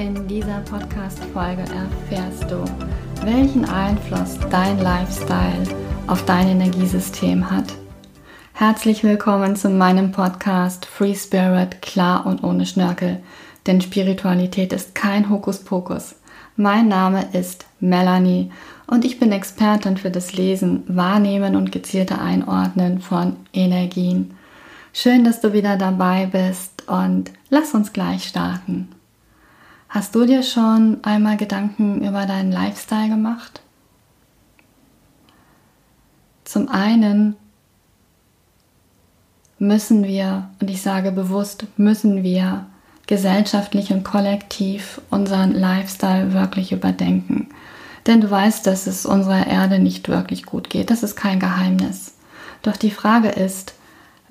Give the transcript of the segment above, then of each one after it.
In dieser Podcast-Folge erfährst du, welchen Einfluss dein Lifestyle auf dein Energiesystem hat. Herzlich willkommen zu meinem Podcast Free Spirit, klar und ohne Schnörkel. Denn Spiritualität ist kein Hokuspokus. Mein Name ist Melanie und ich bin Expertin für das Lesen, Wahrnehmen und gezielte Einordnen von Energien. Schön, dass du wieder dabei bist und lass uns gleich starten. Hast du dir schon einmal Gedanken über deinen Lifestyle gemacht? Zum einen müssen wir, und ich sage bewusst, müssen wir gesellschaftlich und kollektiv unseren Lifestyle wirklich überdenken. Denn du weißt, dass es unserer Erde nicht wirklich gut geht. Das ist kein Geheimnis. Doch die Frage ist,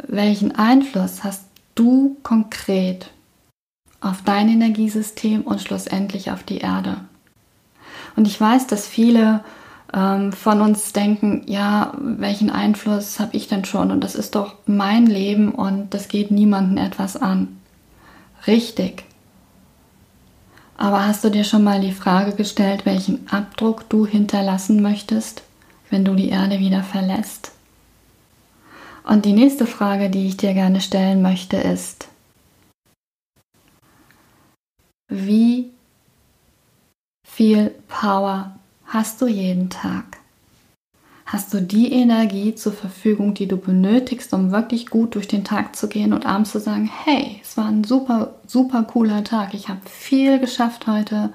welchen Einfluss hast du konkret auf dein Energiesystem und schlussendlich auf die Erde. Und ich weiß, dass viele ähm, von uns denken, ja, welchen Einfluss habe ich denn schon? Und das ist doch mein Leben und das geht niemandem etwas an. Richtig. Aber hast du dir schon mal die Frage gestellt, welchen Abdruck du hinterlassen möchtest, wenn du die Erde wieder verlässt? Und die nächste Frage, die ich dir gerne stellen möchte, ist, wie viel Power hast du jeden Tag? Hast du die Energie zur Verfügung, die du benötigst, um wirklich gut durch den Tag zu gehen und abends zu sagen, hey, es war ein super, super cooler Tag. Ich habe viel geschafft heute,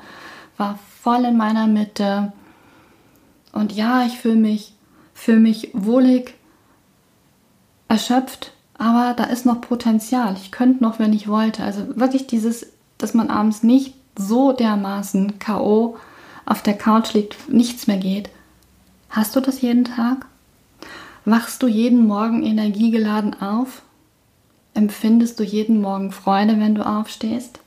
war voll in meiner Mitte. Und ja, ich fühle mich, fühl mich wohlig, erschöpft, aber da ist noch Potenzial. Ich könnte noch, wenn ich wollte. Also wirklich dieses dass man abends nicht so dermaßen KO auf der Couch liegt, nichts mehr geht. Hast du das jeden Tag? Wachst du jeden Morgen energiegeladen auf? Empfindest du jeden Morgen Freude, wenn du aufstehst?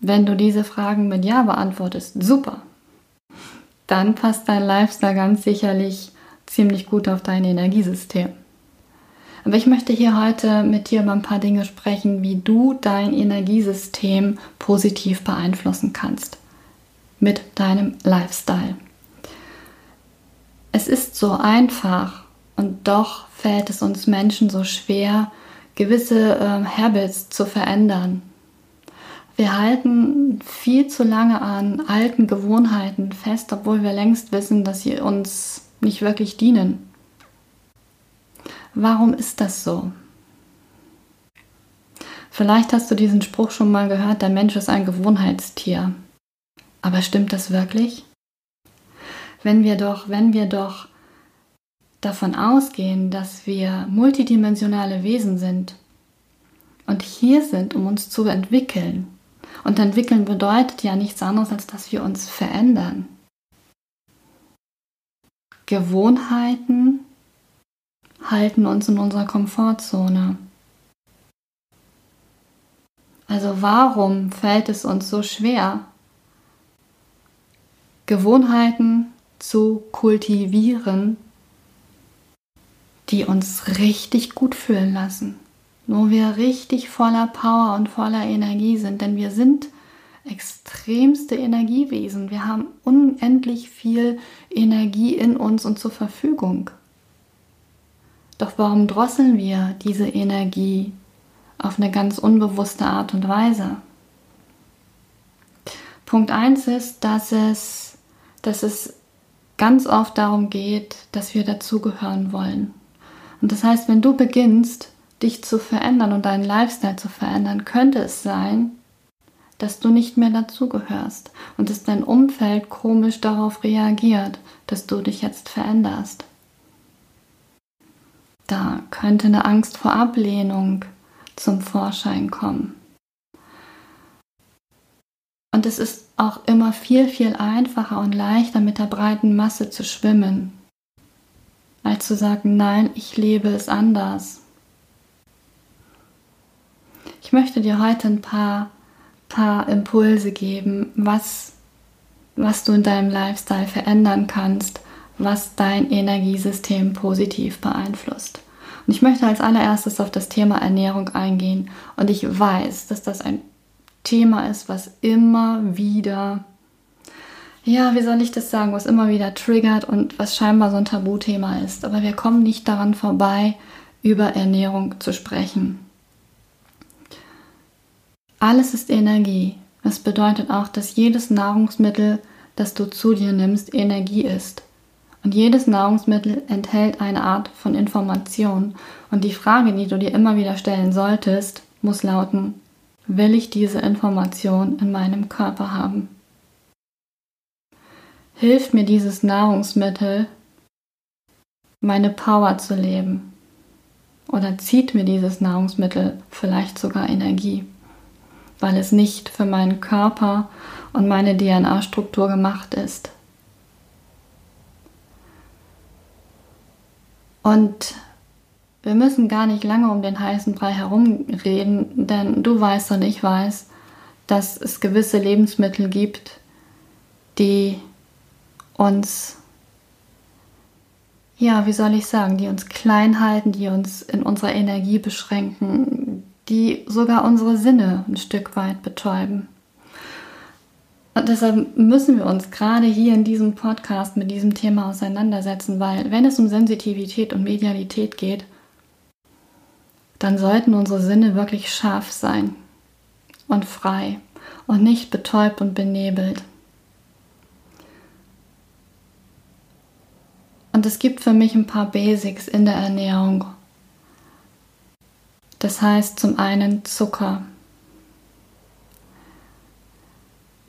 Wenn du diese Fragen mit Ja beantwortest, super. Dann passt dein Lifestyle ganz sicherlich ziemlich gut auf dein Energiesystem. Aber ich möchte hier heute mit dir über ein paar Dinge sprechen, wie du dein Energiesystem positiv beeinflussen kannst mit deinem Lifestyle. Es ist so einfach und doch fällt es uns Menschen so schwer, gewisse äh, Habits zu verändern. Wir halten viel zu lange an alten Gewohnheiten fest, obwohl wir längst wissen, dass sie uns nicht wirklich dienen. Warum ist das so? Vielleicht hast du diesen Spruch schon mal gehört, der Mensch ist ein Gewohnheitstier. Aber stimmt das wirklich? Wenn wir doch, wenn wir doch davon ausgehen, dass wir multidimensionale Wesen sind und hier sind, um uns zu entwickeln. Und entwickeln bedeutet ja nichts anderes, als dass wir uns verändern. Gewohnheiten halten uns in unserer Komfortzone. Also warum fällt es uns so schwer, Gewohnheiten zu kultivieren, die uns richtig gut fühlen lassen, wo wir richtig voller Power und voller Energie sind, denn wir sind extremste Energiewesen. Wir haben unendlich viel Energie in uns und zur Verfügung. Doch warum drosseln wir diese Energie auf eine ganz unbewusste Art und Weise? Punkt 1 ist, dass es, dass es ganz oft darum geht, dass wir dazugehören wollen. Und das heißt, wenn du beginnst, dich zu verändern und deinen Lifestyle zu verändern, könnte es sein, dass du nicht mehr dazugehörst und dass dein Umfeld komisch darauf reagiert, dass du dich jetzt veränderst. Da könnte eine Angst vor Ablehnung zum Vorschein kommen. Und es ist auch immer viel, viel einfacher und leichter mit der breiten Masse zu schwimmen, als zu sagen, nein, ich lebe es anders. Ich möchte dir heute ein paar, paar Impulse geben, was, was du in deinem Lifestyle verändern kannst, was dein Energiesystem positiv beeinflusst. Und ich möchte als allererstes auf das Thema Ernährung eingehen. Und ich weiß, dass das ein Thema ist, was immer wieder, ja, wie soll ich das sagen, was immer wieder triggert und was scheinbar so ein Tabuthema ist. Aber wir kommen nicht daran vorbei, über Ernährung zu sprechen. Alles ist Energie. Das bedeutet auch, dass jedes Nahrungsmittel, das du zu dir nimmst, Energie ist. Und jedes Nahrungsmittel enthält eine Art von Information. Und die Frage, die du dir immer wieder stellen solltest, muss lauten, will ich diese Information in meinem Körper haben? Hilft mir dieses Nahrungsmittel, meine Power zu leben? Oder zieht mir dieses Nahrungsmittel vielleicht sogar Energie, weil es nicht für meinen Körper und meine DNA-Struktur gemacht ist? Und wir müssen gar nicht lange um den heißen Brei herumreden, denn du weißt und ich weiß, dass es gewisse Lebensmittel gibt, die uns, ja, wie soll ich sagen, die uns klein halten, die uns in unserer Energie beschränken, die sogar unsere Sinne ein Stück weit betäuben. Und deshalb müssen wir uns gerade hier in diesem Podcast mit diesem Thema auseinandersetzen, weil wenn es um Sensitivität und Medialität geht, dann sollten unsere Sinne wirklich scharf sein und frei und nicht betäubt und benebelt. Und es gibt für mich ein paar Basics in der Ernährung. Das heißt zum einen Zucker.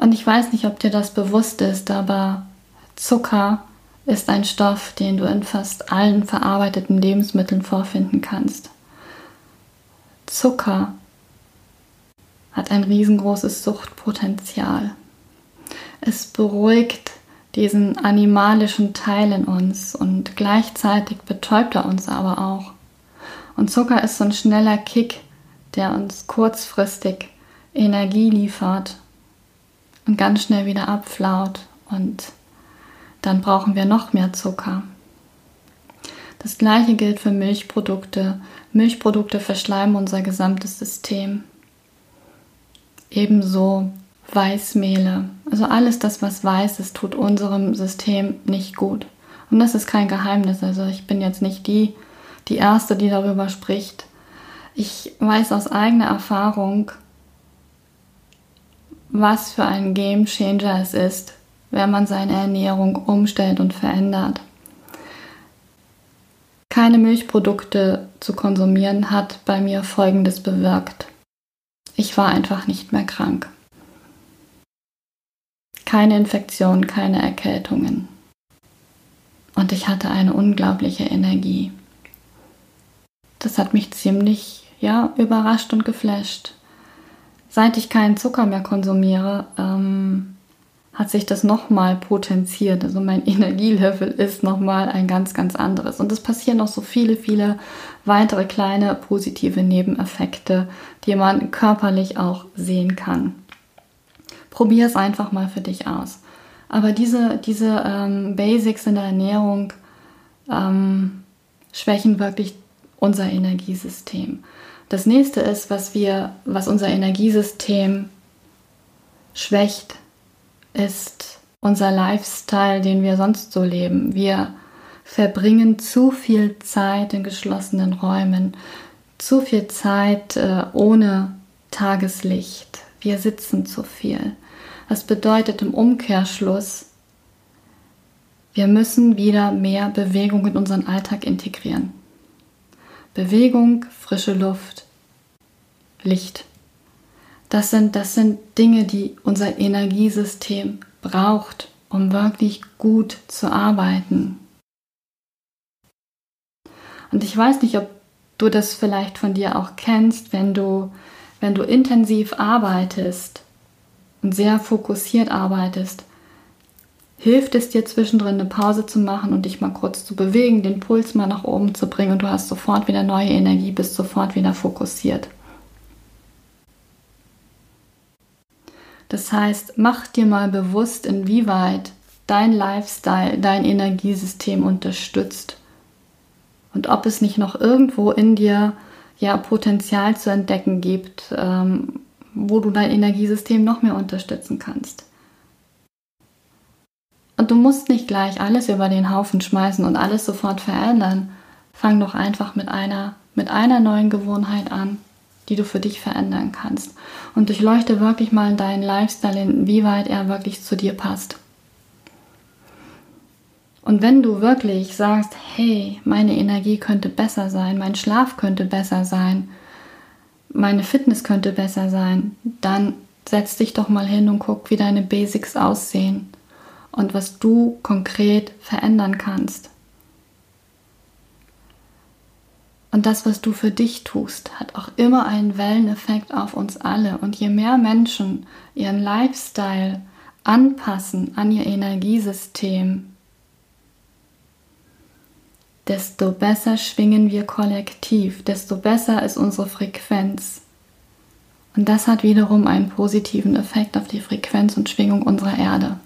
Und ich weiß nicht, ob dir das bewusst ist, aber Zucker ist ein Stoff, den du in fast allen verarbeiteten Lebensmitteln vorfinden kannst. Zucker hat ein riesengroßes Suchtpotenzial. Es beruhigt diesen animalischen Teil in uns und gleichzeitig betäubt er uns aber auch. Und Zucker ist so ein schneller Kick, der uns kurzfristig Energie liefert und ganz schnell wieder abflaut und dann brauchen wir noch mehr Zucker. Das gleiche gilt für Milchprodukte. Milchprodukte verschleimen unser gesamtes System. Ebenso Weißmehle. Also alles das, was weiß ist, tut unserem System nicht gut. Und das ist kein Geheimnis. Also ich bin jetzt nicht die, die Erste, die darüber spricht. Ich weiß aus eigener Erfahrung, was für ein Game Changer es ist, wenn man seine Ernährung umstellt und verändert. Keine Milchprodukte zu konsumieren hat bei mir Folgendes bewirkt. Ich war einfach nicht mehr krank. Keine Infektionen, keine Erkältungen. Und ich hatte eine unglaubliche Energie. Das hat mich ziemlich, ja, überrascht und geflasht seit ich keinen Zucker mehr konsumiere, ähm, hat sich das nochmal potenziert. Also mein Energielevel ist nochmal ein ganz, ganz anderes. Und es passieren noch so viele, viele weitere kleine positive Nebeneffekte, die man körperlich auch sehen kann. Probier es einfach mal für dich aus. Aber diese, diese ähm, Basics in der Ernährung ähm, schwächen wirklich unser Energiesystem. Das nächste ist, was wir, was unser Energiesystem schwächt, ist unser Lifestyle, den wir sonst so leben. Wir verbringen zu viel Zeit in geschlossenen Räumen, zu viel Zeit äh, ohne Tageslicht. Wir sitzen zu viel. Das bedeutet im Umkehrschluss, wir müssen wieder mehr Bewegung in unseren Alltag integrieren. Bewegung, frische Luft, Licht. Das sind, das sind Dinge, die unser Energiesystem braucht, um wirklich gut zu arbeiten. Und ich weiß nicht, ob du das vielleicht von dir auch kennst, wenn du, wenn du intensiv arbeitest und sehr fokussiert arbeitest, hilft es dir zwischendrin eine Pause zu machen und dich mal kurz zu bewegen, den Puls mal nach oben zu bringen und du hast sofort wieder neue Energie, bist sofort wieder fokussiert. Das heißt, mach dir mal bewusst, inwieweit dein Lifestyle dein Energiesystem unterstützt und ob es nicht noch irgendwo in dir ja Potenzial zu entdecken gibt, ähm, wo du dein Energiesystem noch mehr unterstützen kannst. Und du musst nicht gleich alles über den Haufen schmeißen und alles sofort verändern. Fang doch einfach mit einer, mit einer neuen Gewohnheit an, die du für dich verändern kannst. Und durchleuchte wirklich mal deinen Lifestyle, inwieweit er wirklich zu dir passt. Und wenn du wirklich sagst, hey, meine Energie könnte besser sein, mein Schlaf könnte besser sein, meine Fitness könnte besser sein, dann setz dich doch mal hin und guck, wie deine Basics aussehen und was du konkret verändern kannst. Und das, was du für dich tust, hat auch immer einen Welleneffekt auf uns alle. Und je mehr Menschen ihren Lifestyle anpassen an ihr Energiesystem, desto besser schwingen wir kollektiv, desto besser ist unsere Frequenz. Und das hat wiederum einen positiven Effekt auf die Frequenz und Schwingung unserer Erde.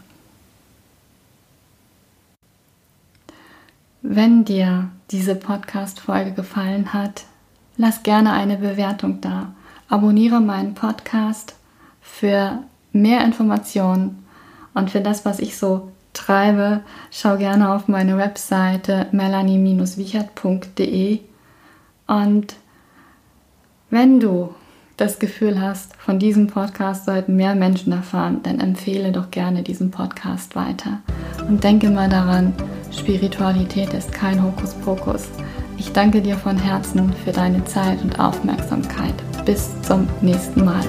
Wenn dir diese Podcast-Folge gefallen hat, lass gerne eine Bewertung da. Abonniere meinen Podcast für mehr Informationen und für das, was ich so treibe, schau gerne auf meine Webseite melanie-wichert.de und wenn du das Gefühl hast, von diesem Podcast sollten mehr Menschen erfahren, dann empfehle doch gerne diesen Podcast weiter. Und denke mal daran, Spiritualität ist kein Hokuspokus. Ich danke dir von Herzen für deine Zeit und Aufmerksamkeit. Bis zum nächsten Mal.